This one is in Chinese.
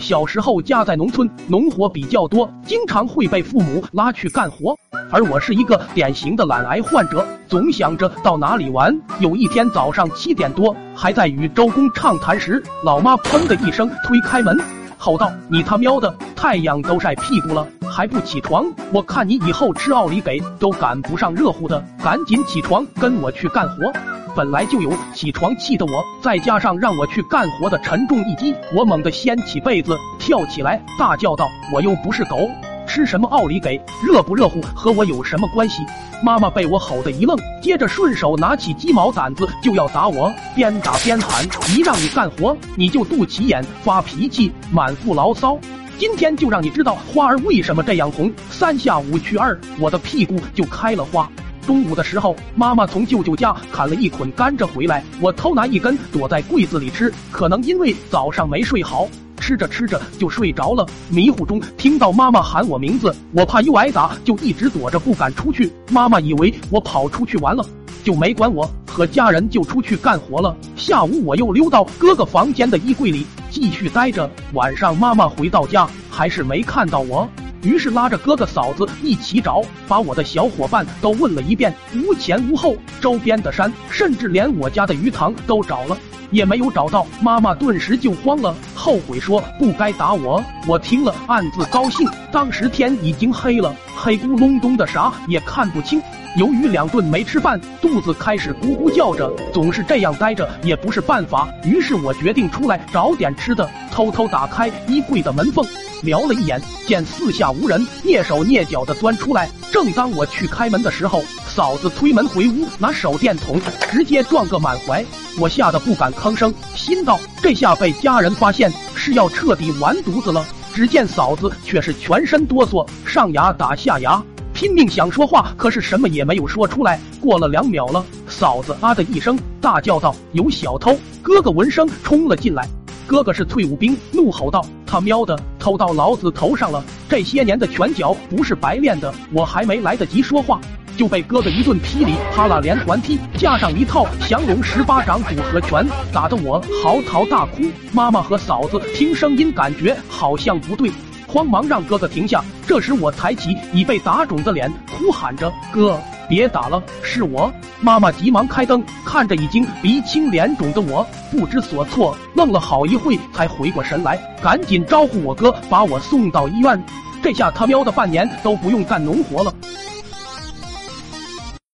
小时候家在农村，农活比较多，经常会被父母拉去干活。而我是一个典型的懒癌患者，总想着到哪里玩。有一天早上七点多，还在与周公畅谈时，老妈砰的一声推开门，吼道：“你他喵的，太阳都晒屁股了，还不起床？我看你以后吃奥利给都赶不上热乎的，赶紧起床，跟我去干活。”本来就有起床气的我，再加上让我去干活的沉重一击，我猛地掀起被子，跳起来，大叫道：“我又不是狗，吃什么奥利给？热不热乎和我有什么关系？”妈妈被我吼得一愣，接着顺手拿起鸡毛掸子就要打我，边打边喊：“一让你干活，你就肚脐眼、发脾气、满腹牢骚。今天就让你知道花儿为什么这样红。”三下五去二，我的屁股就开了花。中午的时候，妈妈从舅舅家砍了一捆甘蔗回来，我偷拿一根躲在柜子里吃。可能因为早上没睡好，吃着吃着就睡着了。迷糊中听到妈妈喊我名字，我怕又挨打，就一直躲着不敢出去。妈妈以为我跑出去玩了，就没管我，和家人就出去干活了。下午我又溜到哥哥房间的衣柜里继续待着。晚上妈妈回到家，还是没看到我。于是拉着哥哥嫂子一起找，把我的小伙伴都问了一遍，无前无后，周边的山，甚至连我家的鱼塘都找了，也没有找到。妈妈顿时就慌了，后悔说不该打我。我听了暗自高兴。当时天已经黑了，黑咕隆咚的，啥也看不清。由于两顿没吃饭，肚子开始咕咕叫着，总是这样待着也不是办法。于是我决定出来找点吃的，偷偷打开衣柜的门缝。瞄了一眼，见四下无人，蹑手蹑脚的钻出来。正当我去开门的时候，嫂子推门回屋，拿手电筒直接撞个满怀。我吓得不敢吭声，心道这下被家人发现是要彻底完犊子了。只见嫂子却是全身哆嗦，上牙打下牙，拼命想说话，可是什么也没有说出来。过了两秒了，嫂子啊的一声大叫道：“有小偷！”哥哥闻声冲了进来。哥哥是退伍兵，怒吼道：“他喵的，偷到老子头上了！这些年的拳脚不是白练的。”我还没来得及说话，就被哥哥一顿噼里啪啦连环踢，加上一套降龙十八掌组合拳，打得我嚎啕大哭。妈妈和嫂子听声音，感觉好像不对，慌忙让哥哥停下。这时我抬起已被打肿的脸，哭喊着：“哥！”别打了，是我。妈妈急忙开灯，看着已经鼻青脸肿的我，不知所措，愣了好一会才回过神来，赶紧招呼我哥把我送到医院。这下他喵的半年都不用干农活了。